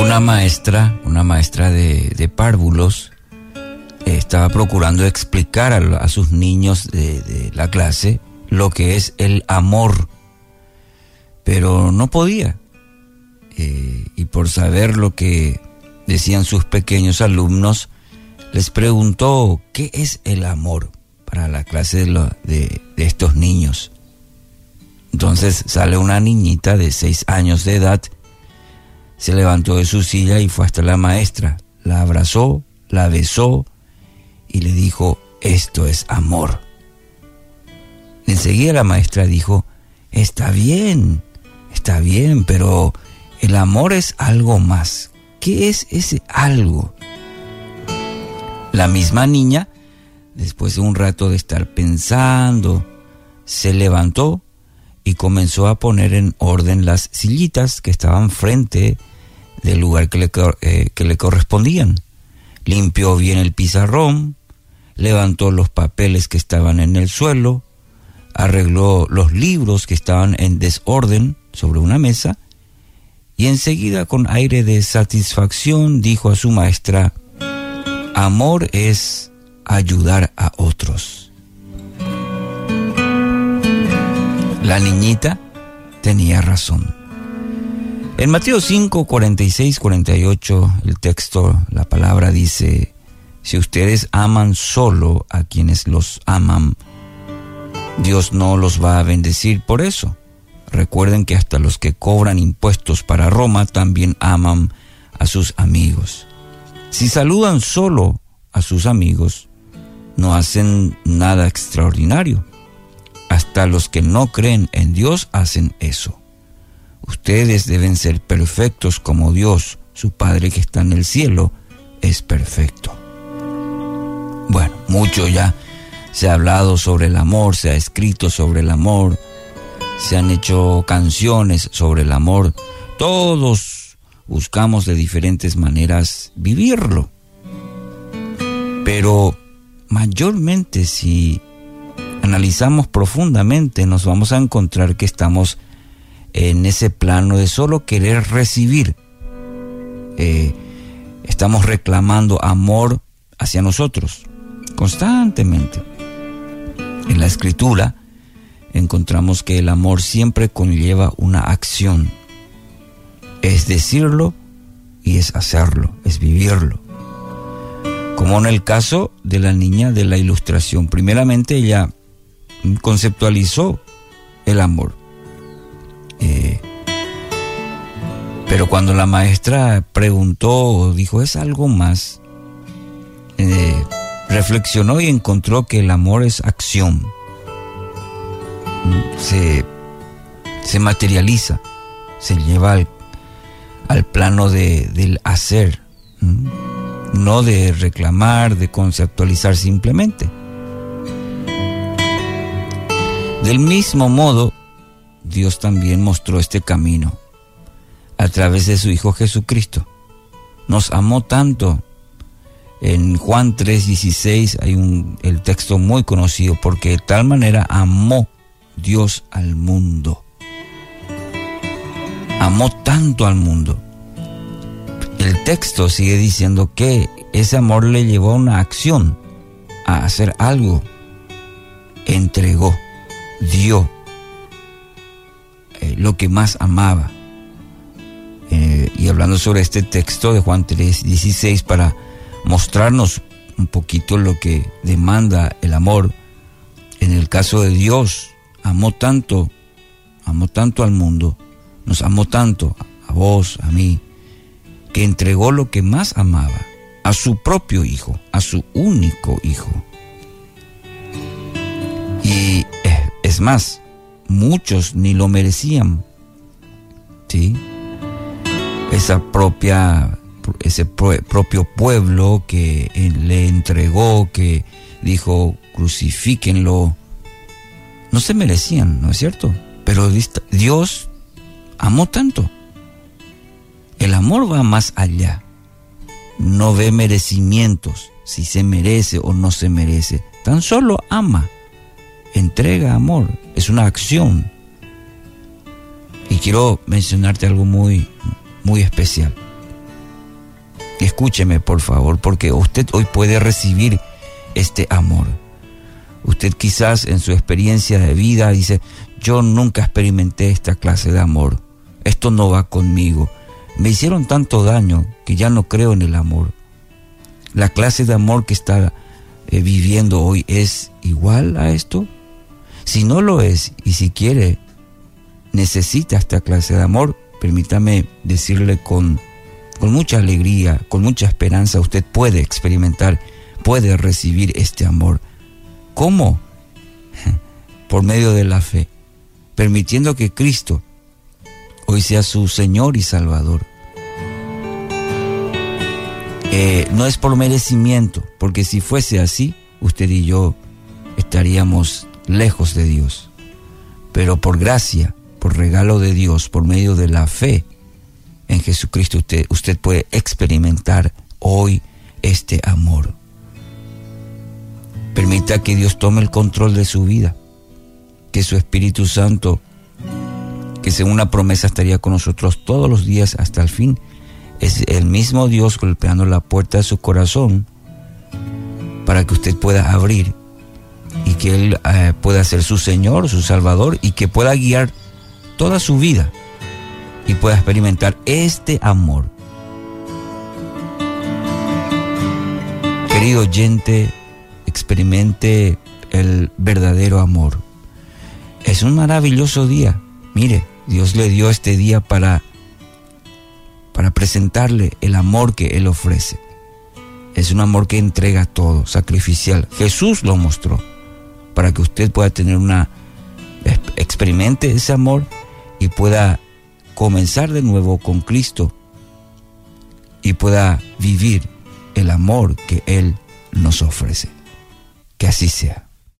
Una maestra, una maestra de, párvulos, estaba procurando explicar a, sus niños de, la clase lo que es el amor, pero no podía. Eh, y por saber lo que decían sus pequeños alumnos, les preguntó qué es el amor para la clase de, estos niños. Entonces sale una niñita de seis años de edad, se levantó de su silla y fue hasta la maestra, la abrazó, la besó y le dijo, esto es amor. Enseguida la maestra dijo, está bien, está bien, pero el amor es algo más. ¿Qué es ese algo? La misma niña Después de un rato de estar pensando, se levantó y comenzó a poner en orden las sillitas que estaban frente del lugar que le, eh, que le correspondían. Limpió bien el pizarrón, levantó los papeles que estaban en el suelo, arregló los libros que estaban en desorden sobre una mesa y enseguida con aire de satisfacción dijo a su maestra, Amor es ayudar a otros. La niñita tenía razón. En Mateo 5, 46, 48, el texto, la palabra dice, si ustedes aman solo a quienes los aman, Dios no los va a bendecir por eso. Recuerden que hasta los que cobran impuestos para Roma también aman a sus amigos. Si saludan solo a sus amigos, no hacen nada extraordinario. Hasta los que no creen en Dios hacen eso. Ustedes deben ser perfectos como Dios, su Padre que está en el cielo, es perfecto. Bueno, mucho ya se ha hablado sobre el amor, se ha escrito sobre el amor, se han hecho canciones sobre el amor. Todos buscamos de diferentes maneras vivirlo. Pero mayormente si analizamos profundamente nos vamos a encontrar que estamos en ese plano de solo querer recibir. Eh, estamos reclamando amor hacia nosotros constantemente. En la escritura encontramos que el amor siempre conlleva una acción. Es decirlo y es hacerlo, es vivirlo como en el caso de la niña de la ilustración. Primeramente ella conceptualizó el amor. Eh, pero cuando la maestra preguntó, dijo, es algo más, eh, reflexionó y encontró que el amor es acción. Se, materializa, se lleva al, plano del hacer no de reclamar, de conceptualizar simplemente. Del mismo modo, Dios también mostró este camino a través de su Hijo Jesucristo. Nos amó tanto. En Juan 3:16 hay un, el texto muy conocido, porque de tal manera amó Dios al mundo. Amó tanto al mundo el texto sigue diciendo que ese amor le llevó a una acción, a hacer algo. Entregó, dio eh, lo que más amaba. Eh, y hablando sobre este texto de Juan 3, 16 para mostrarnos un poquito lo que demanda el amor. En el caso de Dios, amó tanto, amó tanto al mundo, nos amó tanto, a vos, a mí, que entregó lo que más amaba, a su propio hijo, a su único hijo. Y es más, muchos ni lo merecían. ¿Sí? Esa propia, ese propio pueblo que le entregó, que dijo, crucifíquenlo, no se merecían, ¿no es cierto? Pero Dios amó tanto el amor va más allá. No ve merecimientos, si se merece o no se merece. Tan solo ama. Entrega amor. Es una acción. Y quiero mencionarte algo muy, muy especial. Escúcheme, por favor, porque usted hoy puede recibir este amor. Usted quizás en su experiencia de vida dice, yo nunca experimenté esta clase de amor. Esto no va conmigo. Me hicieron tanto daño que ya no creo en el amor. La clase de amor que está eh, viviendo hoy es igual a esto. Si no lo es y si quiere, necesita esta clase de amor, permítame decirle con, con mucha alegría, con mucha esperanza, usted puede experimentar, puede recibir este amor. ¿Cómo? Por medio de la fe, permitiendo que Cristo hoy sea su Señor y Salvador. Eh, no es por merecimiento, porque si fuese así, usted y yo estaríamos lejos de Dios. Pero por gracia, por regalo de Dios, por medio de la fe en Jesucristo, usted, usted puede experimentar hoy este amor. Permita que Dios tome el control de su vida, que su Espíritu Santo, que según la promesa estaría con nosotros todos los días hasta el fin, es el mismo Dios golpeando la puerta de su corazón para que usted pueda abrir y que Él eh, pueda ser su Señor, su Salvador y que pueda guiar toda su vida y pueda experimentar este amor. Querido oyente, experimente el verdadero amor. Es un maravilloso día. Mire, Dios le dio este día para para presentarle el amor que él ofrece. Es un amor que entrega todo, sacrificial. Jesús lo mostró para que usted pueda tener una experimente ese amor y pueda comenzar de nuevo con Cristo y pueda vivir el amor que Él nos ofrece. Que así sea.